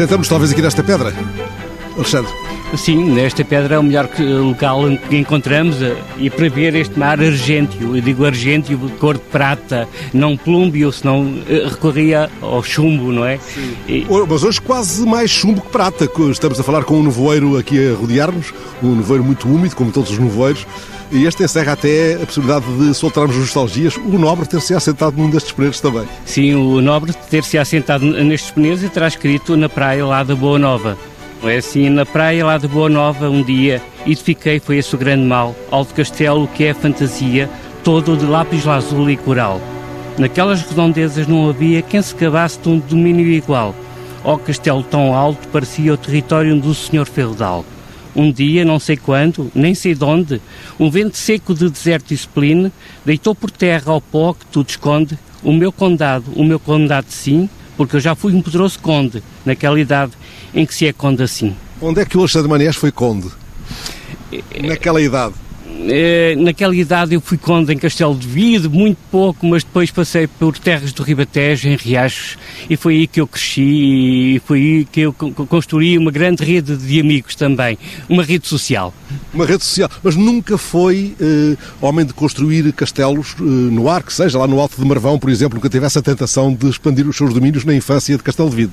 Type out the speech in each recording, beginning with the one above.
Sentamos talvez aqui nesta pedra. Alexandre. Sim, nesta pedra é o melhor local que encontramos eh, e para ver este mar argêntio, eu digo argêntio de cor de prata, não plúmbio, senão eh, recorria ao chumbo, não é? Sim. E... Mas hoje quase mais chumbo que prata. Estamos a falar com um nevoeiro aqui a rodear-nos, um nevoeiro muito úmido, como todos os nevoeiros. E este encerra até a possibilidade de soltarmos nostalgias, o Nobre ter-se assentado num destes peneiros também. Sim, o Nobre ter-se assentado nestes peneiros e terá escrito na praia lá da Boa Nova. É assim, na praia lá de Boa Nova, um dia, edifiquei, foi esse o grande mal, alto castelo que é fantasia, todo de lápis azul e coral. Naquelas redondezas não havia quem se cabasse de um domínio igual. Ó castelo tão alto parecia o território do senhor feudal. Um dia, não sei quando, nem sei de onde, um vento seco de deserto e spline deitou por terra ao pó que tudo esconde o meu condado, o meu condado sim, porque eu já fui um poderoso conde naquela idade em que se é conde assim. Onde é que o Alexandre Manés foi conde? Naquela idade? Eh, naquela idade eu fui conde em Castelo de Vide, muito pouco, mas depois passei por terras do Ribatejo, em Riachos, e foi aí que eu cresci e foi aí que eu construí uma grande rede de amigos também, uma rede social. Uma rede social, mas nunca foi uh, homem de construir castelos uh, no ar, que seja lá no Alto de Marvão, por exemplo, nunca tivesse a tentação de expandir os seus domínios na infância de Castelo de Vide.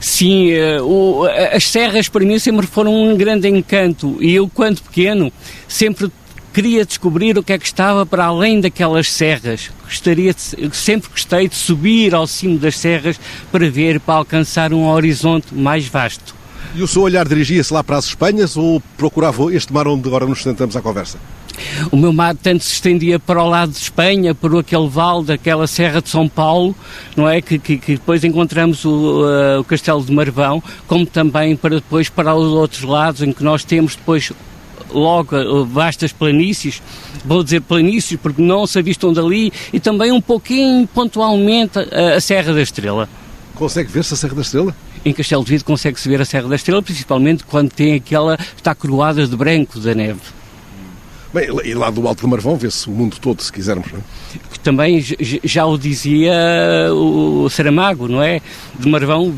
Sim, uh, o, as serras para mim sempre foram um grande encanto e eu, quando pequeno, sempre queria descobrir o que é que estava para além daquelas serras. Gostaria de, sempre gostei de subir ao cimo das serras para ver, para alcançar um horizonte mais vasto. E o seu olhar dirigia-se lá para as Espanhas ou procurava este mar onde agora nos sentamos à conversa? O meu mar tanto se estendia para o lado de Espanha, por aquele vale daquela Serra de São Paulo, não é? Que, que, que depois encontramos o, uh, o, Castelo de Marvão, como também para depois para os outros lados, em que nós temos depois logo vastas planícies, vou dizer planícies porque não se avistam dali, e também um pouquinho pontualmente a, a Serra da Estrela. Consegue ver-se a Serra da Estrela? Em Castelo de Vido consegue-se ver a Serra da Estrela, principalmente quando tem aquela, está coroada de branco da neve. Bem, e lá do Alto de Marvão vê-se o mundo todo, se quisermos, não é? Também já o dizia o Saramago, não é? De Marvão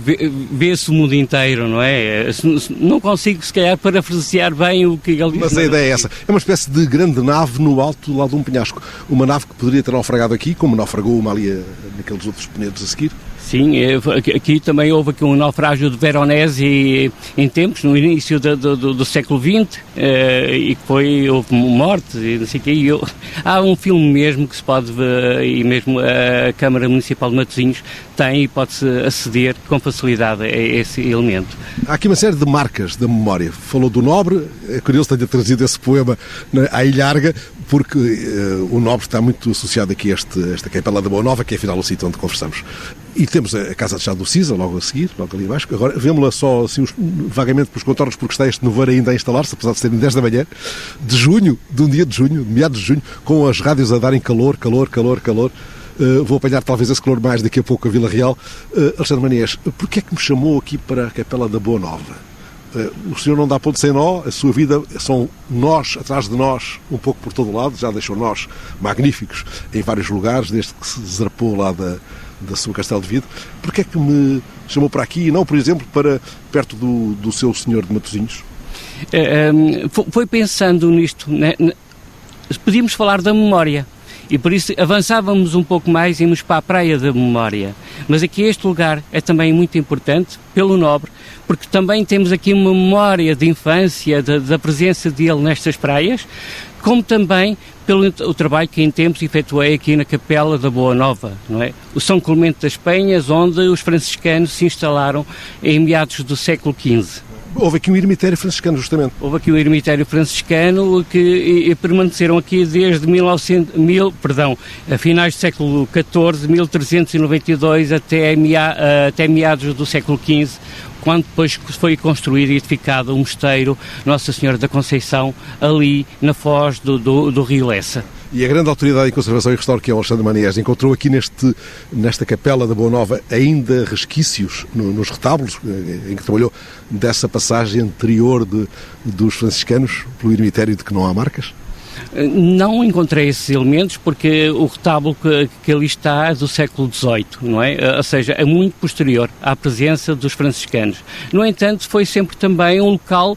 vê-se o mundo inteiro, não é? Não consigo, se calhar, parafrasear bem o que ele disse. Mas a ideia é essa. É uma espécie de grande nave no alto lá de um penhasco. Uma nave que poderia ter naufragado aqui, como naufragou uma ali naqueles outros penedos a seguir. Sim, é, aqui também houve aqui um naufrágio de Veronese em tempos, no início do, do, do século XX, eh, e foi, houve morte e não sei o quê. Eu, há um filme mesmo que se pode ver, e mesmo a Câmara Municipal de Matosinhos tem e pode-se aceder com facilidade a esse elemento. Há aqui uma série de marcas da memória. Falou do Nobre, é curioso tenha trazido esse poema à Ilharga, porque uh, o Nobre está muito associado aqui a este, esta capela da Boa Nova, que é afinal o sítio onde conversamos. E temos a Casa de Chá do Cisa, logo a seguir, logo ali abaixo. Agora, vemos-la só assim, vagamente pelos contornos, porque está este nevoeiro ainda a instalar-se, apesar de serem 10 da manhã, de junho, de um dia de junho, de meados de junho, com as rádios a darem calor, calor, calor, calor. Uh, vou apanhar talvez esse calor mais daqui a pouco a Vila Real. Uh, Alexandre Manias, porquê é que me chamou aqui para a Capela da Boa Nova? Uh, o senhor não dá ponto sem nó, a sua vida são nós atrás de nós, um pouco por todo lado, já deixou nós magníficos em vários lugares, desde que se zarpou lá da, da sua Castelo de Vido, porque é que me chamou para aqui e não, por exemplo, para perto do, do seu senhor de Matosinhos? É, foi pensando nisto, né? podíamos falar da memória. E por isso avançávamos um pouco mais e íamos para a Praia da Memória. Mas aqui este lugar é também muito importante, pelo nobre, porque também temos aqui uma memória de infância, da, da presença dele nestas praias, como também pelo o trabalho que em tempos efetuei aqui na Capela da Boa Nova, não é? O São Clemente das Penhas, onde os franciscanos se instalaram em meados do século XV. Houve aqui um ermitério franciscano, justamente. Houve aqui um ermitério franciscano que e, e permaneceram aqui desde 1900, mil, perdão, a finais do século XIV, 1392 até, mea, até meados do século XV, quando depois foi construído e edificado o mosteiro Nossa Senhora da Conceição, ali na foz do, do, do Rio Lessa. E a grande autoridade em conservação e restauro, que é o Alexandre Maniés, encontrou aqui neste, nesta capela da Boa Nova ainda resquícios no, nos retábulos eh, em que trabalhou dessa passagem anterior de, dos franciscanos pelo ermitério de que não há marcas? Não encontrei esses elementos porque o retábulo que, que ali está é do século XVIII, não é? Ou seja, é muito posterior à presença dos franciscanos. No entanto, foi sempre também um local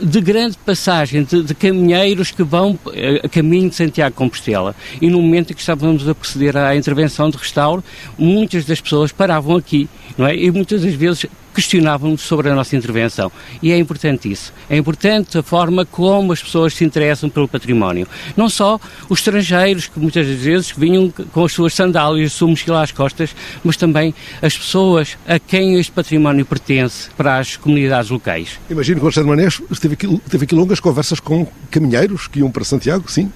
de grande passagem de, de caminheiros que vão a caminho de Santiago de Compostela. E no momento em que estávamos a proceder à intervenção de restauro, muitas das pessoas paravam aqui, não é? E muitas das vezes questionavam-nos sobre a nossa intervenção. E é importante isso. É importante a forma como as pessoas se interessam pelo património. Não só os estrangeiros, que muitas vezes vinham com as suas sandálias, sua mochila às costas, mas também as pessoas a quem este património pertence para as comunidades locais. Imagino que o Alexandre Manés teve aqui, teve aqui longas conversas com caminheiros que iam para Santiago, sim,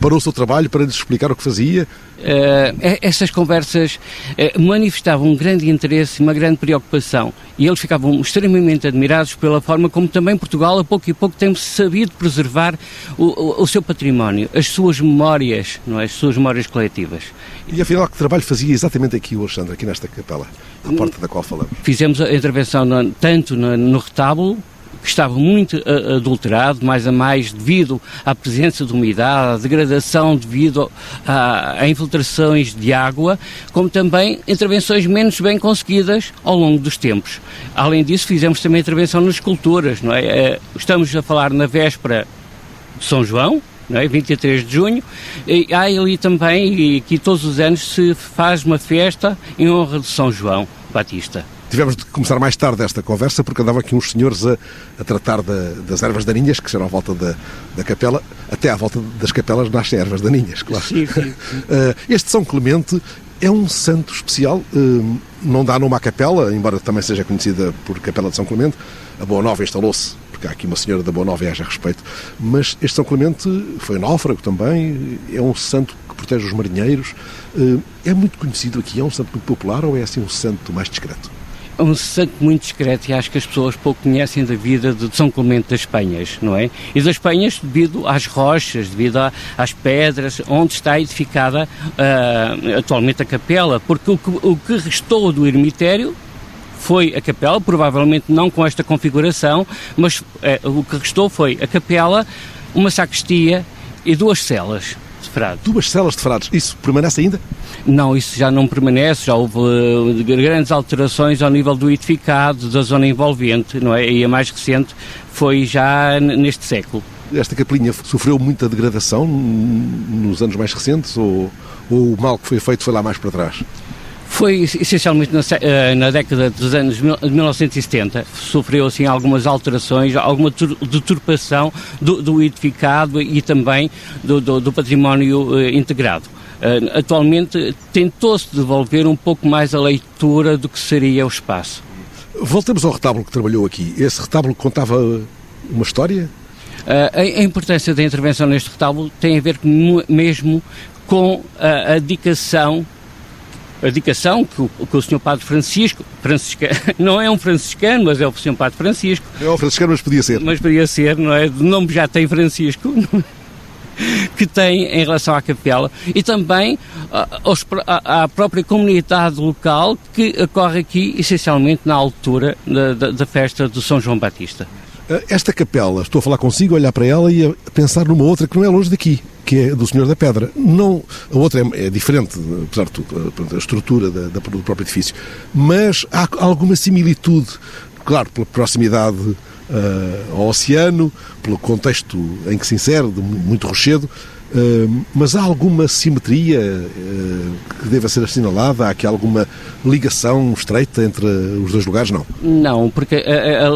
para o seu trabalho, para lhes explicar o que fazia? Uh, essas conversas uh, manifestavam um grande interesse, uma grande preocupação e eles ficavam extremamente admirados pela forma como também Portugal, a pouco e pouco, tem sabido preservar o, o, o, seu património, as suas memórias, não é? as suas memórias coletivas. E afinal, que trabalho fazia exatamente aqui Alexandre, aqui nesta capela, à porta da qual falamos? Fizemos a intervenção no, tanto no, no retábulo que estava muito uh, adulterado, mais a mais devido à presença de umidade, à degradação devido a, a, infiltrações de água, como também intervenções menos bem conseguidas ao longo dos tempos. Além disso, fizemos também intervenção nas esculturas, não é? Uh, estamos a falar na véspera de São João, não é? 23 de junho, e há ali também, e aqui todos os anos se faz uma festa em honra de São João Batista. Tivemos de começar mais tarde esta conversa porque andavam aqui uns senhores a, a tratar da, das ervas daninhas que serão à volta da, da capela. Até à volta das capelas nascem ervas daninhas, claro. Sim, sim, sim. Eh, este São Clemente é um santo especial. Eh, não dá nome à capela, embora também seja conhecida por Capela de São Clemente. A Boa Nova instalou-se porque há aqui uma senhora da Boa Nova e haja respeito. Mas este São Clemente foi náufrago também, é um santo que protege os marinheiros. Eh, é muito conhecido aqui, é um santo muito popular ou é assim um santo mais discreto? É um santo muito discreto e acho que as pessoas pouco conhecem da vida de São Clemente das Penhas, não é? E das Penhas devido às rochas, devido às pedras, onde está edificada uh, atualmente a capela, porque o que, o que restou do ermitério foi a capela, provavelmente não com esta configuração, mas uh, o que restou foi a capela, uma sacristia e duas celas de frade. Duas celas de frades, isso permanece ainda? Não, isso já não permanece, já houve uh, grandes alterações ao nível do edificado, da zona envolvente, não é? E a mais recente foi já neste século. Esta capelinha sofreu muita degradação nos anos mais recentes ou, ou o mal que foi feito foi lá mais para trás? Foi essencialmente na, uh, na, década dos anos de 1970. Sofreu assim algumas alterações, alguma deturpação do, do edificado e também do, do, do património uh, integrado. Uh, atualmente tentou-se devolver um pouco mais a leitura do que seria o espaço. Voltamos ao retábulo que trabalhou aqui. Esse retábulo contava uma história? A, importância da intervenção neste retábulo tem a ver mesmo com a, dedicação dedicação que o, que o Sr. Padre Francisco, Francisca, não é um franciscano, mas é o Sr. Padre Francisco. É um franciscano, mas podia ser. Mas podia ser, não é? De nome já tem Francisco. que tem em relação à capela e também à, própria comunidade local que ocorre aqui essencialmente na altura da, da, da festa do São João Batista. Eh, esta capela, estou a falar consigo, a olhar para ela e a pensar numa outra que não é longe daqui, que é do Senhor da Pedra. Não, a outra é, é diferente, apesar de tudo, a, a estrutura da, da, do próprio edifício, mas há alguma similitude, claro, pela proximidade uh, ao oceano, pelo contexto em que se insere, de muito rochedo, uh, mas há alguma simetria uh, que deva ser assinalada? Há aqui alguma ligação estreita entre os dois lugares? Não. Não, porque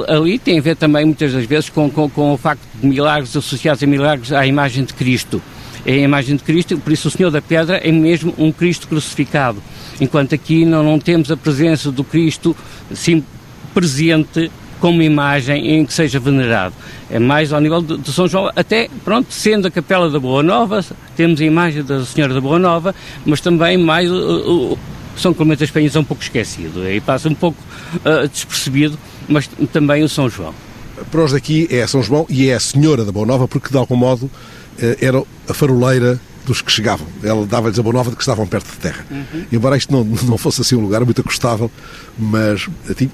ali tem a ver também muitas das vezes com, com, com o facto de milagres associados a milagres à imagem de Cristo. É a imagem de Cristo, por isso o Senhor da Pedra é mesmo um Cristo crucificado. Enquanto aqui não, não temos a presença do Cristo sim, presente como imagem em que seja venerado. É mais ao nível de, de, São João, até, pronto, sendo a Capela da Boa Nova, temos a imagem da Senhora da Boa Nova, mas também mais o, o São Clemente das Penhas é um pouco esquecido, e passa um pouco uh, despercebido, mas também o São João. Para nós daqui é São João e é a Senhora da Boa Nova, porque de algum modo era a faroleira dos que chegavam. Ela dava-lhes a boa nova de que estavam perto de terra. Uhum. Embora isto não, não fosse assim um lugar muito acostável, mas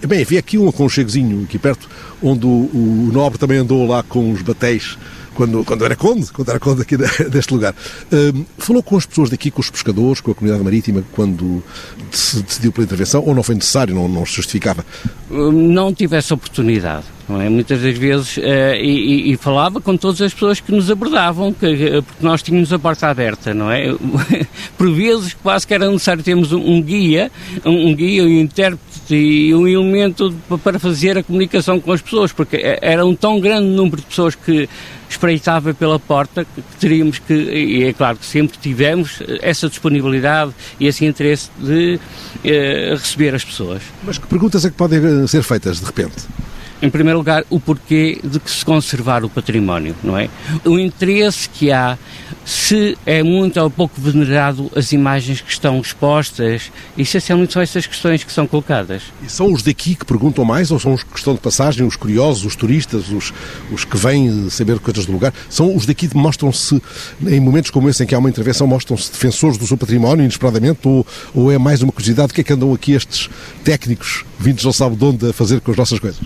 bem, havia aqui um aconchegozinho aqui perto, onde o, o nobre também andou lá com os batéis quando, quando era conde, quando era conde aqui deste lugar. Uh, falou com as pessoas daqui, com os pescadores, com a comunidade marítima, quando se decidiu pela intervenção, ou não foi necessário, não, não se justificava? Não tive essa oportunidade. É? Muitas das vezes, uh, e, e, falava com todas as pessoas que nos abordavam, que, porque nós tínhamos a porta aberta, não é? Por vezes quase que era necessário termos um, um guia, um, um, guia, um intérprete e um elemento para fazer a comunicação com as pessoas, porque era um tão grande número de pessoas que espreitava pela porta, que teríamos que, e é claro que sempre tivemos essa disponibilidade e esse interesse de eh, receber as pessoas. Mas que perguntas é que podem eh, ser feitas de repente? Em primeiro lugar, o porquê de que se conservar o património, não é? O interesse que há, se é muito ou pouco venerado as imagens que estão expostas, essencialmente são essas questões que são colocadas. E são os daqui que perguntam mais ou são os que estão de passagem, os curiosos, os turistas, os, os que vêm saber coisas do lugar? São os daqui que mostram-se, em momentos como esse em que há uma intervenção, mostram-se defensores do seu património, inesperadamente, ou, ou é mais uma curiosidade? O que é que andam aqui estes técnicos vindos não sabe de onde a fazer com as nossas coisas?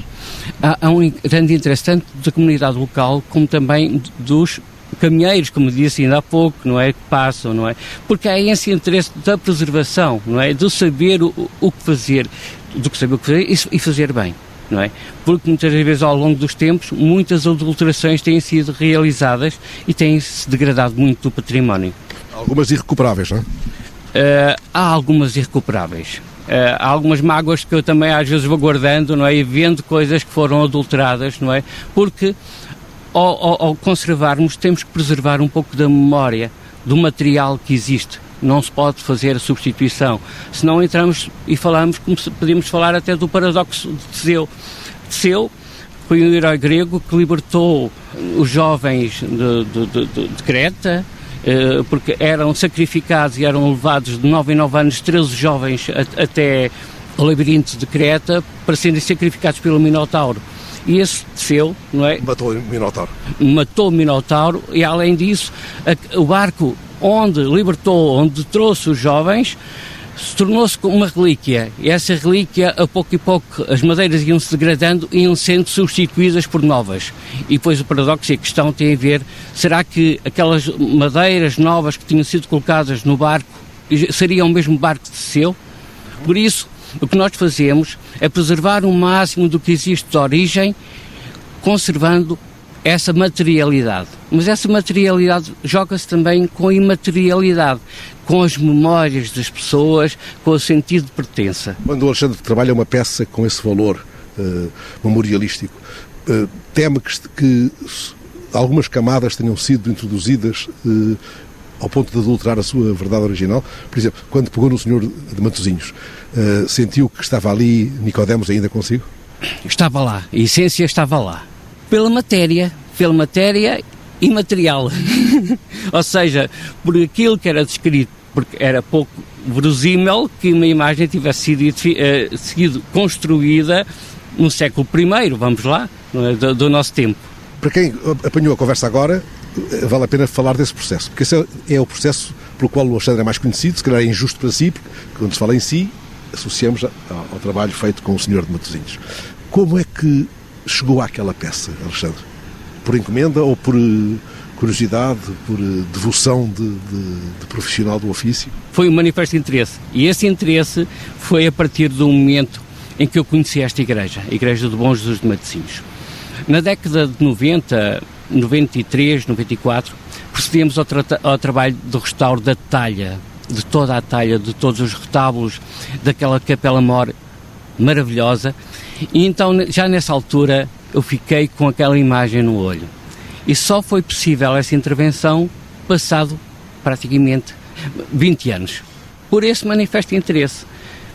há, há um grande interesse tanto da comunidade local como também dos caminheiros, como disse ainda há pouco, não é? Que passam, não é? Porque há esse interesse da preservação, não é? De saber o, o que fazer, do que saber o que fazer e, e fazer bem, não é? Porque muitas vezes ao longo dos tempos muitas adulterações têm sido realizadas e têm-se degradado muito o património. Algumas irrecuperáveis, não é? Uh, há algumas irrecuperáveis. Uh, há algumas mágoas que eu também às vezes vou guardando, não é? E vendo coisas que foram adulteradas, não é? Porque ao, ao, ao conservarmos temos que preservar um pouco da memória do material que existe. Não se pode fazer a substituição. Senão entramos e falamos, como podemos falar até do paradoxo de Teseu. Teseu foi um herói grego que libertou os jovens de, de, de, de Creta, eh, porque eram sacrificados e eram levados de 9 em 9 anos 13 jovens até o labirinto de Creta para serem sacrificados pelo Minotauro. E esse desceu, não é? Matou o Minotauro. Matou o Minotauro e, além disso, a, o barco onde libertou, onde trouxe os jovens, tornou-se uma relíquia. E essa relíquia, a pouco e pouco, as madeiras iam se degradando e iam sendo substituídas por novas. E depois o paradoxo e a questão tem a ver, será que aquelas madeiras novas que tinham sido colocadas no barco seriam o mesmo barco de seu? Por isso, o que nós fazemos é preservar o máximo do que existe de origem, conservando essa materialidade. Mas essa materialidade joga-se também com a imaterialidade, com as memórias das pessoas, com o sentido de pertença. Quando o Alexandre trabalha uma peça com esse valor uh, memorialístico, uh, teme que, que, algumas camadas tenham sido introduzidas uh, ao ponto de adulterar a sua verdade original? Por exemplo, quando pegou no Senhor de Matosinhos, sentiu que estava ali Nicodemos ainda consigo? Estava lá, a essência estava lá pela matéria, pela matéria imaterial. Ou seja, por aquilo que era descrito, porque era pouco verosímil que uma imagem tivesse sido, uh, sido construída no século I, vamos lá, é? do, do, nosso tempo. Para quem apanhou a conversa agora, eh, vale a pena falar desse processo, porque esse é, é o processo pelo qual o Alexandre é mais conhecido, se calhar é injusto para si, porque quando se fala em si, associamos ao, ao trabalho feito com o Senhor de Matosinhos. Como é que chegou àquela peça, Alexandre? Por encomenda ou por eh, curiosidade, por eh, devoção de, de, de, profissional do ofício? Foi um manifesto de interesse. E esse interesse foi a partir do momento em que eu conheci esta igreja, a Igreja do Bom Jesus de Matosinhos. Na década de 90, 93, 94, procedemos ao, tra ao trabalho do restauro da talha, de toda a talha, de todos os retábulos daquela capela-mor maravilhosa, e então, já nessa altura, eu fiquei com aquela imagem no olho. E só foi possível essa intervenção passado praticamente 20 anos. Por esse manifesto interesse.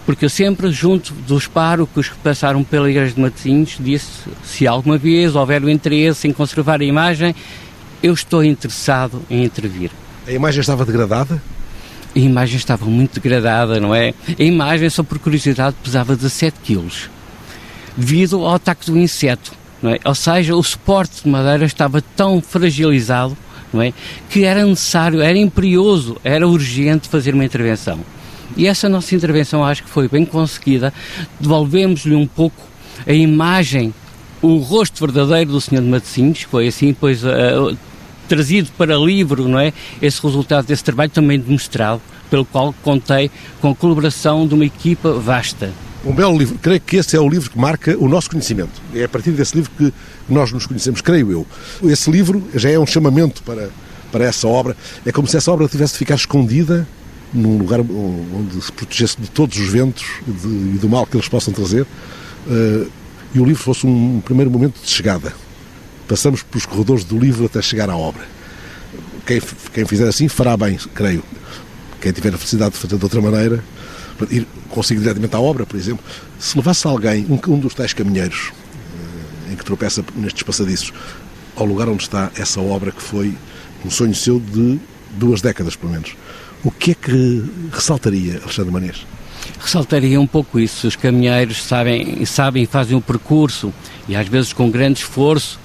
Porque eu sempre, junto dos párocos que passaram pela Igreja de Matosinhos, disse: se alguma vez houver o interesse em conservar a imagem, eu estou interessado em intervir. A imagem estava degradada? A imagem estava muito degradada, não é? A imagem, só por curiosidade, pesava 17 quilos devido ao ataque do inseto. É? Ou seja, o suporte de madeira estava tão fragilizado é? Que era necessário, era imperioso, era urgente fazer uma intervenção. E essa nossa intervenção acho que foi bem conseguida. Devolvemos-lhe um pouco a imagem, o rosto verdadeiro do Senhor de Matosinhos, foi assim, pois uh, trazido para livro, não é? Esse resultado desse trabalho também demonstrado, pelo qual contei com a colaboração de uma equipa vasta. Um belo livro. Creio que esse é o livro que marca o nosso conhecimento. É a partir desse livro que nós nos conhecemos, creio eu. Esse livro já é um chamamento para, para essa obra. É como se essa obra tivesse de ficar escondida num lugar onde se protegesse de todos os ventos e do mal que eles possam trazer. Uh, e o livro fosse um primeiro momento de chegada. Passamos pelos corredores do livro até chegar à obra. Quem, quem fizer assim fará bem, creio. Quem tiver a felicidade de fazer de outra maneira, ir consigo diretamente à obra, por exemplo, se levasse alguém, um, um dos tais caminheiros uh, em que tropeça nestes passadiços, ao lugar onde está essa obra que foi um sonho seu de duas décadas, pelo menos, o que é que ressaltaria, Alexandre Manês? Ressaltaria um pouco isso. Os caminheiros sabem, sabem fazem o percurso e às vezes com grande esforço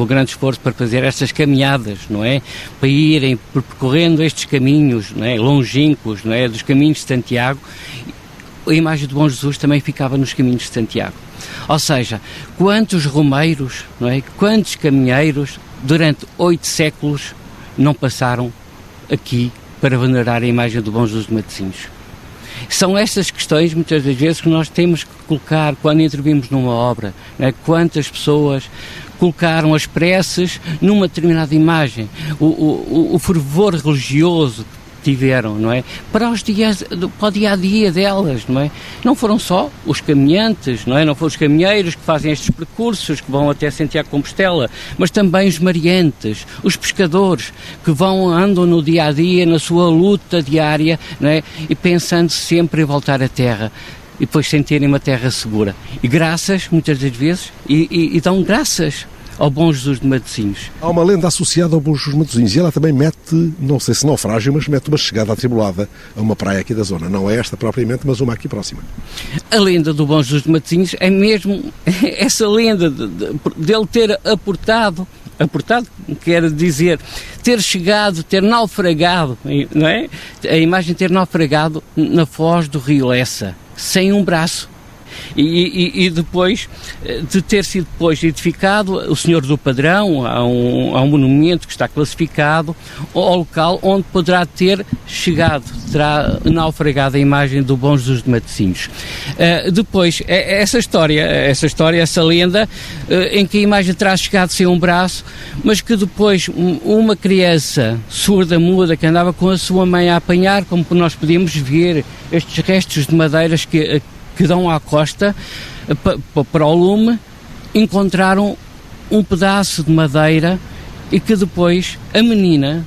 com grande esforço para fazer estas caminhadas, não é? Para irem percorrendo estes caminhos, não é? Longínquos, não é? Dos caminhos de Santiago. A imagem de Bom Jesus também ficava nos caminhos de Santiago. Ou seja, quantos romeiros, não é? Quantos caminheiros durante oito séculos não passaram aqui para venerar a imagem do Bom Jesus de Matosinhos? São estas questões, muitas das vezes, que nós temos que colocar quando intervimos numa obra. É? Quantas pessoas colocaram as preces numa determinada imagem. O, o, o fervor religioso tiveram, não é? Para os dias, para o dia a dia delas, não é? Não foram só os caminhantes, não é? Não foram os caminheiros que fazem estes percursos, que vão até Santiago Compostela, mas também os mariantes, os pescadores, que vão, andam no dia a dia, na sua luta diária, não é? E pensando sempre em voltar à terra e depois sentirem uma terra segura. E graças, muitas das vezes, e, e, e dão graças ao Bom Jesus de Matosinhos. Há uma lenda associada ao Bom Jesus de Matosinhos e ela também mete, não sei se naufrágio, mas mete uma chegada atribulada a uma praia aqui da zona. Não é esta propriamente, mas uma aqui próxima. A lenda do Bom Jesus de Matosinhos é mesmo essa lenda de, de, dele ter aportado aportado, quer dizer, ter chegado, ter naufragado, não é? A imagem ter naufragado na foz do rio Lessa, sem um braço. E, e, e, depois eh, de ter sido depois edificado o Senhor do Padrão, há um, há um monumento que está classificado ao local onde poderá ter chegado, terá naufragado a imagem do Bom Jesus de Matosinhos. Uh, depois, é, essa história, essa história, essa lenda, uh, em que a imagem terá chegado sem um braço, mas que depois um, uma criança surda, muda, que andava com a sua mãe a apanhar, como nós podíamos ver, estes restos de madeiras que que dão à costa para o lume, encontraram um pedaço de madeira e que depois a menina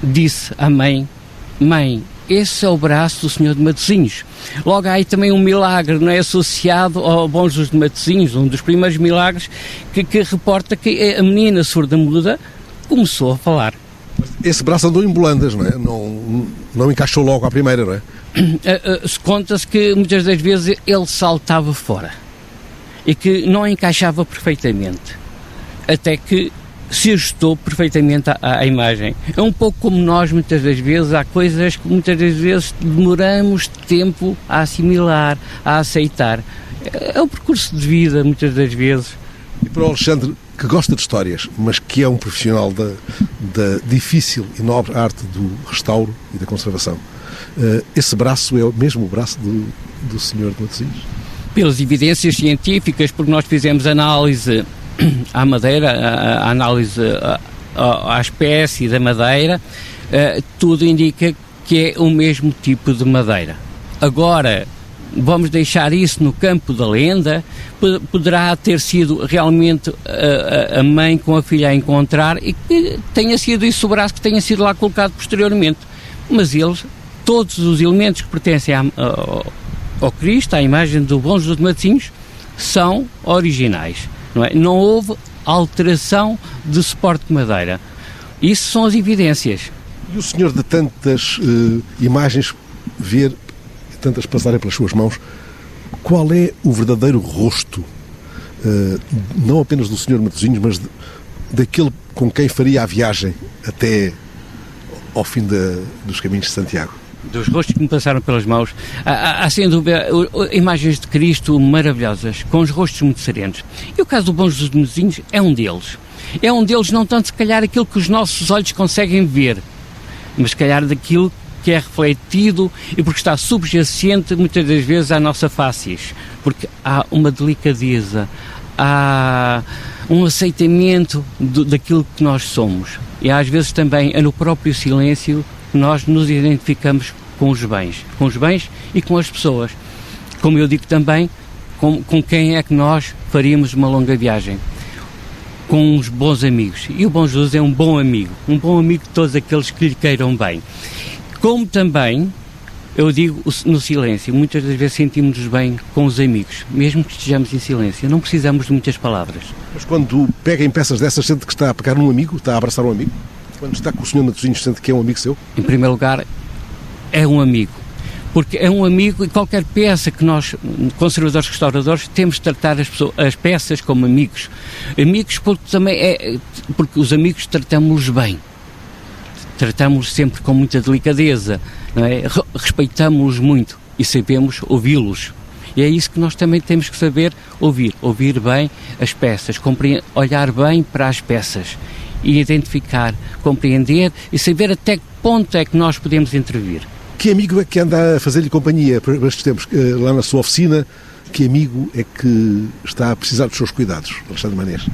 disse à mãe: Mãe, esse é o braço do Senhor de Matosinhos. Logo há aí também um milagre, não é? Associado ao Bom Jesus de Matosinhos, um dos primeiros milagres que, que reporta que a menina surda-muda começou a falar. Esse braço andou em bolandas, não é? Não, não encaixou logo à primeira, não é? Eh, eh, se conta-se que muitas das vezes ele saltava fora e que não encaixava perfeitamente, até que se ajustou perfeitamente à, à, imagem. É um pouco como nós, muitas das vezes, há coisas que muitas das vezes demoramos tempo a assimilar, a aceitar. É, é um percurso de vida, muitas das vezes. E para o Alexandre, que gosta de histórias, mas que é um profissional da, da difícil e nobre arte do restauro e da conservação, esse braço é o mesmo braço do, do senhor de Matosinhos? Pelas evidências científicas, porque nós fizemos análise à madeira, a, a análise à, à espécie da madeira, uh, tudo indica que é o mesmo tipo de madeira. Agora, vamos deixar isso no campo da lenda, poderá ter sido realmente a, a, mãe com a filha a encontrar e que tenha sido isso o braço que tenha sido lá colocado posteriormente. Mas eles, todos os elementos que pertencem ao, Cristo, à imagem do Bom Jesus de Matosinhos, são originais. Não, é? não houve alteração de suporte de madeira. Isso são as evidências. E o senhor de tantas uh, imagens ver tantas passarem pelas suas mãos, qual é o verdadeiro rosto, uh, não apenas do Sr. Matosinhos, mas de, daquele com quem faria a viagem até ao fim de, dos caminhos de Santiago? Dos rostos que me passaram pelas mãos, há, há sem dúvida imagens de Cristo maravilhosas, com os rostos muito serenos. E o caso do Bom Jesus de é um deles. É um deles, não tanto se calhar aquilo que os nossos olhos conseguem ver, mas se calhar daquilo que é refletido e porque está subjacente muitas das vezes à nossa face, porque há uma delicadeza, há um aceitamento do, daquilo que nós somos. E às vezes também é no próprio silêncio nós nos identificamos com os bens, com os bens e com as pessoas. Como eu digo também, com, com quem é que nós faríamos uma longa viagem? Com uns bons amigos. E o Bom Jesus é um bom amigo, um bom amigo de todos aqueles que lhe queiram bem. Como também, eu digo no silêncio, muitas das vezes sentimos-nos bem com os amigos, mesmo que estejamos em silêncio, não precisamos de muitas palavras. Mas quando pega em peças dessas, sente que está a pegar um amigo, está a abraçar um amigo? Quando está com o senhor Matosinhos, sente que é um amigo seu? Em primeiro lugar, é um amigo. Porque é um amigo e qualquer peça que nós, conservadores restauradores, temos de tratar as, pessoas, as peças como amigos. Amigos porque também é. Porque os amigos tratamos-los bem tratamos sempre com muita delicadeza, é? respeitamos-los muito e sabemos ouvi-los. E é isso que nós também temos que saber ouvir, ouvir bem as peças, olhar bem para as peças e identificar, compreender e saber até que ponto é que nós podemos intervir. Que amigo é que anda a fazer-lhe companhia para estes tempos? Eh, lá na sua oficina, que amigo é que está a precisar dos seus cuidados, Alexandre Manês?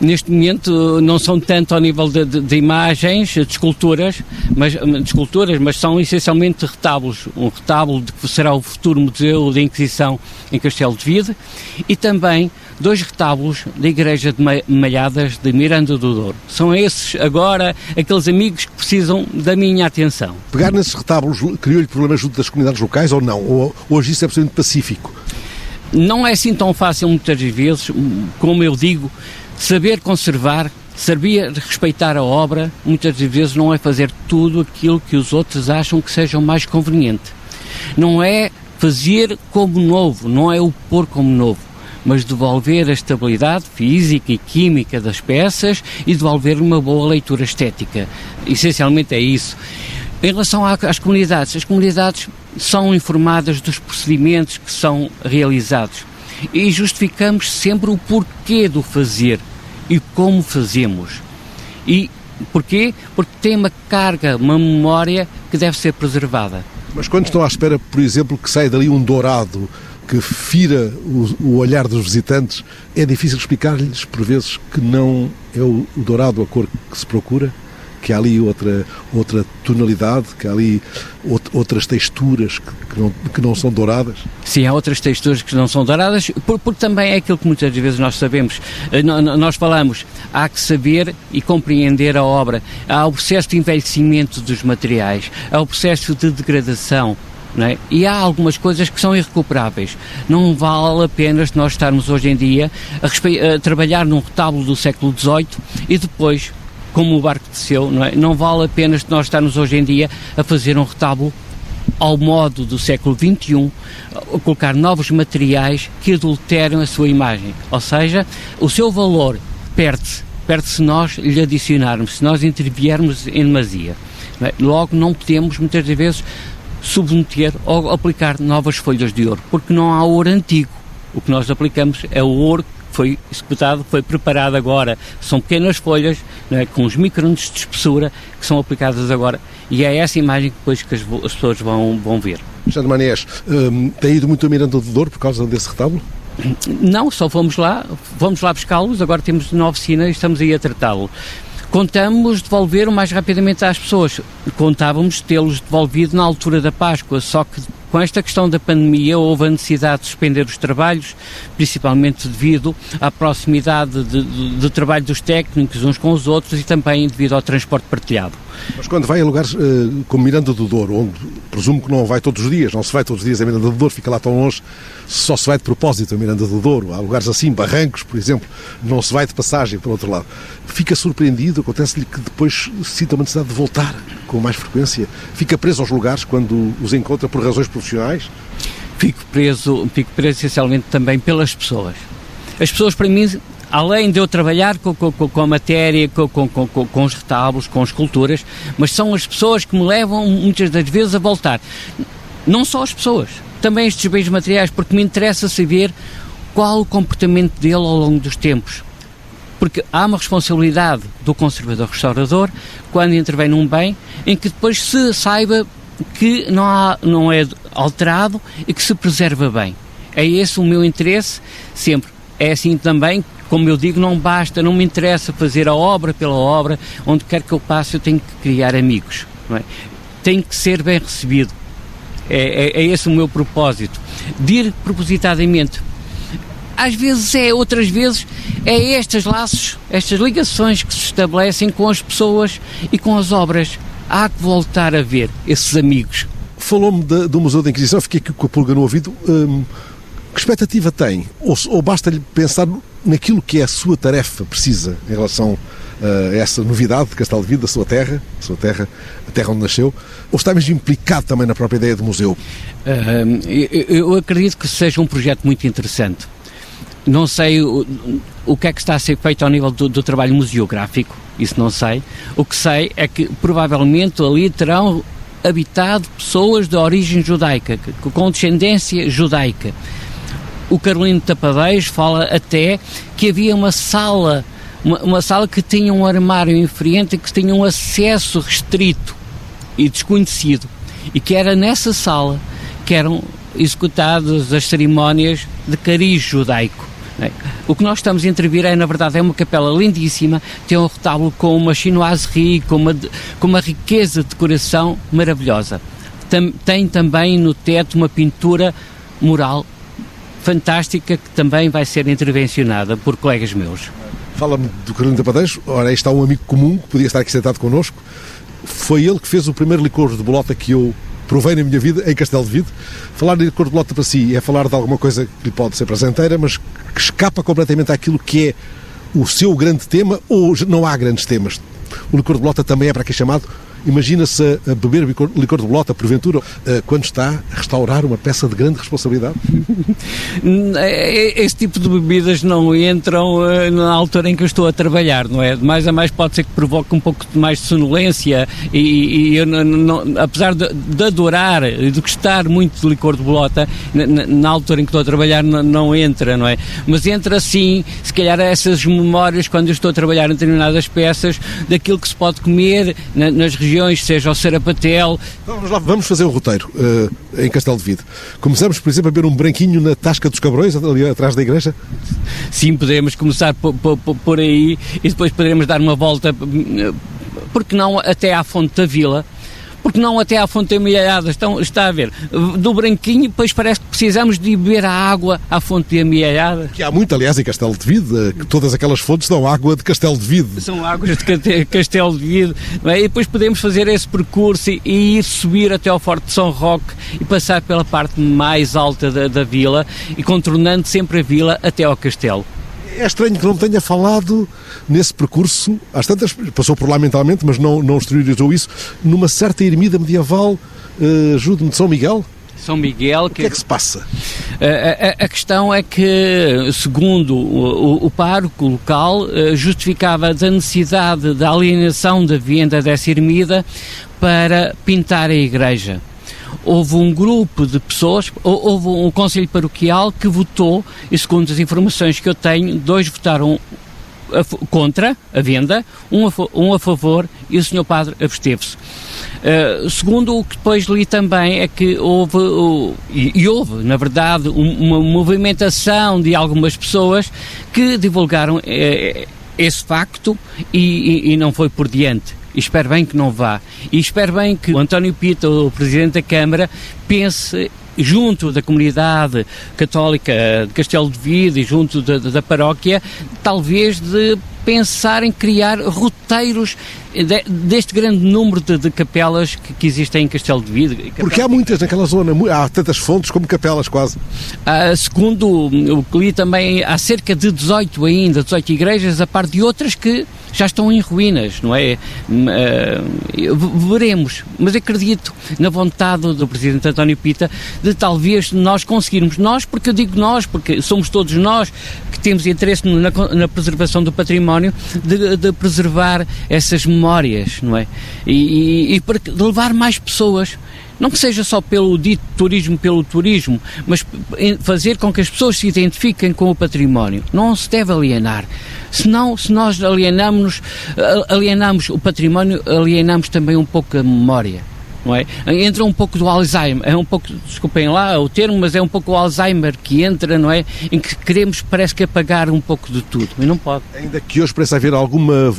neste momento não são tanto ao nível de, de, de, imagens, de esculturas, mas, de esculturas, mas são essencialmente retábulos. Um retábulo de que será o futuro Museu da Inquisição em Castelo de Vide e também dois retábulos da Igreja de Malhadas de Miranda do Douro. São esses agora aqueles amigos que precisam da minha atenção. Pegar nesses retábulos criou-lhe problemas junto das comunidades locais ou não? Ou hoje isso é absolutamente pacífico? Não é assim tão fácil muitas vezes, como eu digo, Saber conservar, saber respeitar a obra, muitas vezes não é fazer tudo aquilo que os outros acham que seja o mais conveniente. Não é fazer como novo, não é o pôr como novo, mas devolver a estabilidade física e química das peças e devolver uma boa leitura estética. Essencialmente é isso. Em relação às comunidades, as comunidades são informadas dos procedimentos que são realizados e justificamos sempre o porquê do fazer e como fazemos. E porquê? Porque tem uma carga, uma memória que deve ser preservada. Mas quando estão à espera, por exemplo, que saia dali um dourado que fira o, o olhar dos visitantes, é difícil explicar-lhes, por vezes, que não é o, o dourado a cor que se procura? que há ali outra, outra tonalidade, que há ali outras texturas que, que, não, que não são douradas? Sim, há outras texturas que não são douradas, porque também é aquilo que muitas vezes nós sabemos. Eh, nós falamos, há que saber e compreender a obra. Há o processo de envelhecimento dos materiais, há o processo de degradação, é? E há algumas coisas que são irrecuperáveis. Não vale a pena nós estarmos hoje em dia a, a, trabalhar num retábulo do século XVIII e depois como o barco desceu, não, é? não vale a pena nós estarmos hoje em dia a fazer um retábulo ao modo do século XXI, a colocar novos materiais que adulteram a sua imagem. Ou seja, o seu valor perde-se, perde-se se nós lhe adicionarmos, se nós interviermos em demasia. É? Logo, não podemos, muitas vezes, submeter ou aplicar novas folhas de ouro, porque não há ouro antigo. O que nós aplicamos é o ouro foi executado, foi preparado agora. São pequenas folhas é, com os microns de espessura que são aplicadas agora e é essa imagem que depois que as, as pessoas vão, vão ver. Alexandre Manés, hum, tem ido muito a Miranda do Douro por causa desse retábulo? Não, só fomos lá, vamos lá buscá-los, agora temos uma oficina e estamos aí a tratá-lo. Contamos devolver o mais rapidamente às pessoas. Contávamos tê-los devolvido na altura da Páscoa, só que com esta questão da pandemia, houve a necessidade de suspender os trabalhos, principalmente devido à proximidade de, de, de trabalho dos técnicos uns com os outros e também devido ao transporte partilhado. Mas quando vai a lugares uh, como Miranda do Douro, onde presumo que não vai todos os dias, não se vai todos os dias a Miranda do Douro, fica lá tão longe, só se vai de propósito a Miranda do Douro. Há lugares assim, barrancos, por exemplo, não se vai de passagem para o outro lado. Fica surpreendido, acontece-lhe que depois sinta uma necessidade de voltar com mais frequência. Fica preso aos lugares quando os encontra por razões profissionais? Fico preso, fico preso essencialmente também pelas pessoas. As pessoas, para mim, além de eu trabalhar com, com, com a matéria, com, com, os retábulos, com as esculturas, mas são as pessoas que me levam muitas das vezes a voltar. Não só as pessoas, também estes bens materiais, porque me interessa saber qual o comportamento dele ao longo dos tempos. Porque há uma responsabilidade do conservador-restaurador quando intervém num bem em que depois se saiba que não, há, não é alterado e que se preserva bem. É esse o meu interesse sempre. É assim também, como eu digo, não basta, não me interessa fazer a obra pela obra, onde quer que eu passe eu tenho que criar amigos. Não é? Tenho que ser bem recebido. É, é, é esse o meu propósito. De ir propositadamente às vezes é, outras vezes é estes laços, estas ligações que se estabelecem com as pessoas e com as obras. Há que voltar a ver esses amigos. Falou-me do Museu da Inquisição, fiquei aqui com a pulga no ouvido. Hum, que expectativa tem? Ou, ou basta-lhe pensar naquilo que é a sua tarefa precisa em relação a essa novidade de Castelo de Vida, da sua terra, a sua terra, a terra onde nasceu, ou está mesmo implicado também na própria ideia do museu? Uh, eu acredito que seja um projeto muito interessante. Não sei o, o que é que está a ser feito ao nível do, do, trabalho museográfico, isso não sei. O que sei é que provavelmente ali terão habitado pessoas de origem judaica, com descendência judaica. O Carolino Tapadeiros fala até que havia uma sala, uma, uma sala que tinha um armário inferiente e que tinha um acesso restrito e desconhecido. E que era nessa sala que eram executadas as cerimónias de cariz judaico. É. O que nós estamos a intervir é, na verdade, é uma capela lindíssima, tem um retábulo com uma chinoiserie, com uma, com uma riqueza de decoração maravilhosa. Tem, tem também no teto uma pintura mural fantástica que também vai ser intervencionada por colegas meus. Fala-me do Carolina de Padeiros, ora aí está um amigo comum que podia estar aqui sentado connosco. Foi ele que fez o primeiro licor de bolota que eu provei na minha vida em Castelo de Vide. Falar de licor de bolota para si é falar de alguma coisa que lhe pode ser prazenteira, mas que escapa completamente àquilo que é o seu grande tema ou não há grandes temas. O licor de bolota também é para é chamado Imagina-se a beber licor de bolota, porventura, eh, quando está a restaurar uma peça de grande responsabilidade? Esse tipo de bebidas não entram eh, na altura em que eu estou a trabalhar, não é? De mais a mais pode ser que provoque um pouco mais de sonolência e, e eu, não, não, apesar de, de, adorar e de gostar muito de licor de bolota, na, na, altura em que estou a trabalhar não, não, entra, não é? Mas entra sim, se calhar essas memórias quando eu estou a trabalhar em determinadas peças, daquilo que se pode comer na, nas regiões regiões, seja o Serapatel. Vamos lá, vamos fazer o um roteiro uh, em Castelo de Vide. Começamos, por exemplo, a ver um branquinho na Tasca dos Cabrões, ali atrás da igreja? Sim, podemos começar por, por, por aí e depois poderemos dar uma volta, eh, porque não até à fonte da vila, porque não até à fonte amealhada, estão, está a ver, do branquinho, depois parece que precisamos de beber a água à fonte amealhada. Que há muito, aliás, em Castelo de Vide, que todas aquelas fontes dão água de Castelo de Vide. São águas de Castelo de Vide, é? e depois podemos fazer esse percurso e, e, ir subir até ao Forte de São Roque e passar pela parte mais alta da, da vila e contornando sempre a vila até ao castelo. É estranho que não tenha falado nesse percurso, às tantas, passou por lá mentalmente, mas não, não exteriorizou isso, numa certa ermida medieval, uh, ajude-me, de São Miguel? São Miguel. O que, é que se passa? A, a, a, questão é que, segundo o, o, o pároco local, justificava da necessidade da alienação da venda dessa ermida para pintar a igreja houve um grupo de pessoas, houve um conselho paroquial que votou, e segundo as informações que eu tenho, dois votaram a, contra a venda, um a, um a favor e o senhor padre absteve-se. Uh, segundo o que depois li também é que houve, uh, e, e, houve, na verdade, um, uma movimentação de algumas pessoas que divulgaram uh, esse facto e, e, e não foi por diante. E espero bem que não vá. E espero bem que o António Pita, o Presidente da Câmara, pense junto da comunidade católica de Castelo de Vida e junto da, da paróquia, talvez de pensar em criar roteiros de, deste grande número de, de capelas que, que, existem em Castelo de Vidro. Porque há muitas naquela zona, há tantas fontes como capelas quase. Ah, segundo o que li também, há cerca de 18 ainda, 18 igrejas, a par de outras que já estão em ruínas, não é? Uh, veremos, mas acredito na vontade do Presidente António Pita de talvez nós conseguirmos, nós, porque eu digo nós, porque somos todos nós que temos interesse na, na preservação do património, de, de, preservar essas memórias, não é? E, e, e para levar mais pessoas não que seja só pelo dito turismo pelo turismo, mas fazer com que as pessoas se identifiquem com o património. Não se deve alienar. Senão, se nós alienamos, alienamos o património, alienamos também um pouco a memória não é? Entra um pouco do Alzheimer, é um pouco, desculpem lá o termo, mas é um pouco o Alzheimer que entra, não é? Em que queremos, parece que apagar um pouco de tudo, e não pode. Ainda que hoje parece haver alguma,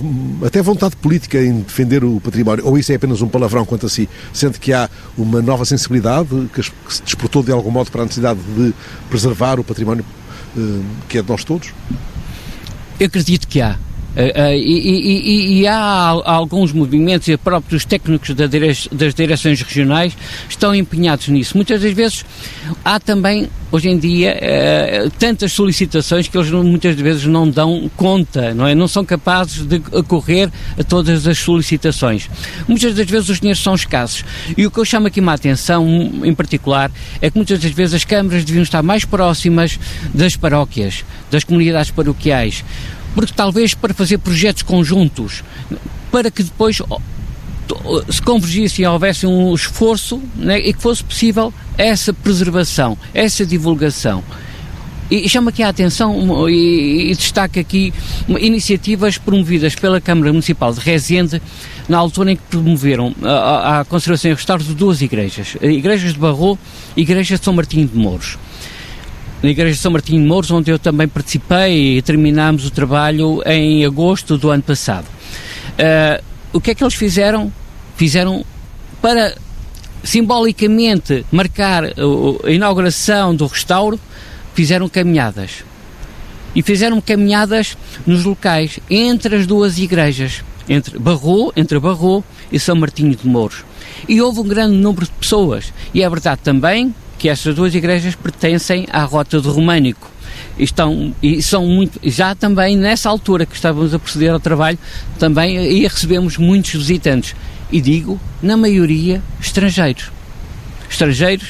até vontade política em defender o património, ou isso é apenas um palavrão quanto a si, sendo que há uma nova sensibilidade que se despertou de algum modo para a necessidade de preservar o património eh, que é de nós todos? Eu acredito que há. Uh, uh, e, e, e, há alguns movimentos e próprios técnicos das direções regionais estão empenhados nisso. Muitas das vezes há também, hoje em dia, uh, tantas solicitações que eles muitas vezes não dão conta, não é? Não são capazes de acorrer a todas as solicitações. Muitas das vezes os dinheiros são escassos. E o que eu chamo aqui uma atenção, em particular, é que muitas das vezes as câmaras deviam estar mais próximas das paróquias, das comunidades paroquiais porque talvez para fazer projetos conjuntos, para que depois se convergissem e houvesse um esforço né, e que fosse possível essa preservação, essa divulgação. E chama aqui a atenção e, e destaca aqui iniciativas promovidas pela Câmara Municipal de Rezende na altura em que promoveram a, a conservação e restauro de duas igrejas, igrejas de Barro e igreja de São Martinho de Mouros na Igreja de São Martinho de Mouros, onde eu também participei e terminámos o trabalho em agosto do ano passado. Uh, o que é que eles fizeram? Fizeram para simbolicamente marcar a inauguração do restauro, fizeram caminhadas. E fizeram caminhadas nos locais entre as duas igrejas, entre Barro, entre Barro e São Martinho de Mouros. E houve um grande número de pessoas. E é verdade também que estas duas igrejas pertencem à rota do Românico. E, estão, e são muito, já também nessa altura que estávamos a proceder ao trabalho, também aí recebemos muitos visitantes. E digo, na maioria, estrangeiros. Estrangeiros,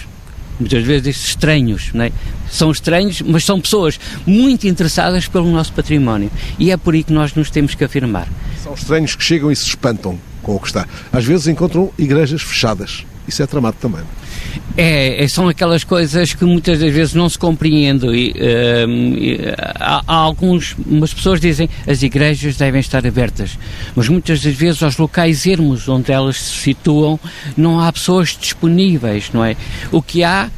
muitas vezes estranhos, não é? São estranhos, mas são pessoas muito interessadas pelo nosso património. E é por aí que nós nos temos que afirmar. São estranhos que chegam e se espantam com o que está. Às vezes encontram igrejas fechadas. Isso é tramado também. É, é, são aquelas coisas que muitas das vezes não se compreendem. E, uh, há, há algumas pessoas dizem as igrejas devem estar abertas, mas muitas das vezes aos locais ermos onde elas se situam não há pessoas disponíveis, não é? O que há,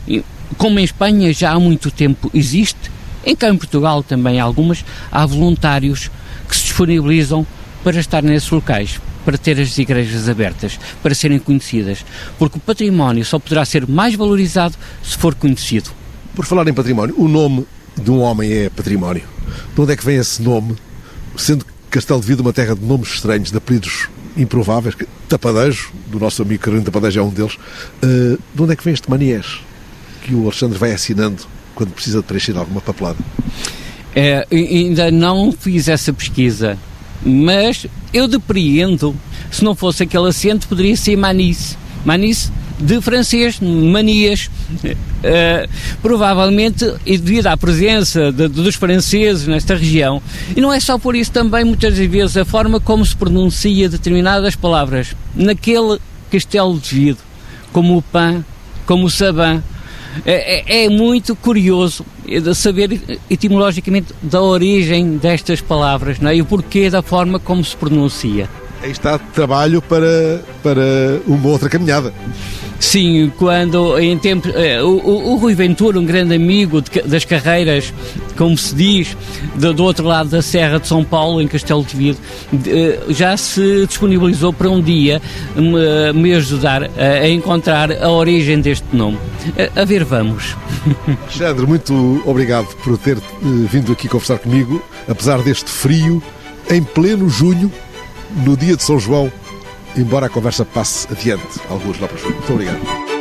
como em Espanha já há muito tempo existe, em cá em Portugal também há algumas, há voluntários que se disponibilizam para estar nesses locais para ter as igrejas abertas, para serem conhecidas, porque o património só poderá ser mais valorizado se for conhecido. Por falar em património, o nome de um homem é património. De onde é que vem esse nome? Sendo Castelo de Vida uma terra de nomes estranhos, de apelidos improváveis, Tapadejo, do nosso amigo Carolina Tapadejo é um deles. Uh, de onde é que vem este maniés que o Alexandre vai assinando quando precisa de preencher alguma papelada? É, ainda não fiz essa pesquisa mas eu depreendo, se não fosse aquele acento, poderia ser Manice. Manice de francês, manias, uh, provavelmente e devido à presença de, dos franceses nesta região. E não é só por isso também, muitas vezes, a forma como se pronuncia determinadas palavras. Naquele castelo de vidro, como o pan, como o saban, é, é, é muito curioso saber etimologicamente da origem destas palavras não é? e o porquê da forma como se pronuncia. Aí está trabalho para, para uma outra caminhada. Sim, quando em tempo. Eh, o, o, Rui Ventura, um grande amigo de, das carreiras, como se diz, do, do, outro lado da Serra de São Paulo, em Castelo de Vido, já se disponibilizou para um dia me, me ajudar a, encontrar a origem deste nome. A, a ver, vamos. Alexandre, muito obrigado por ter vindo aqui conversar comigo, apesar deste frio em pleno junho, no dia de São João, embora a conversa passe adiante alguns lá para junho. Muito obrigado.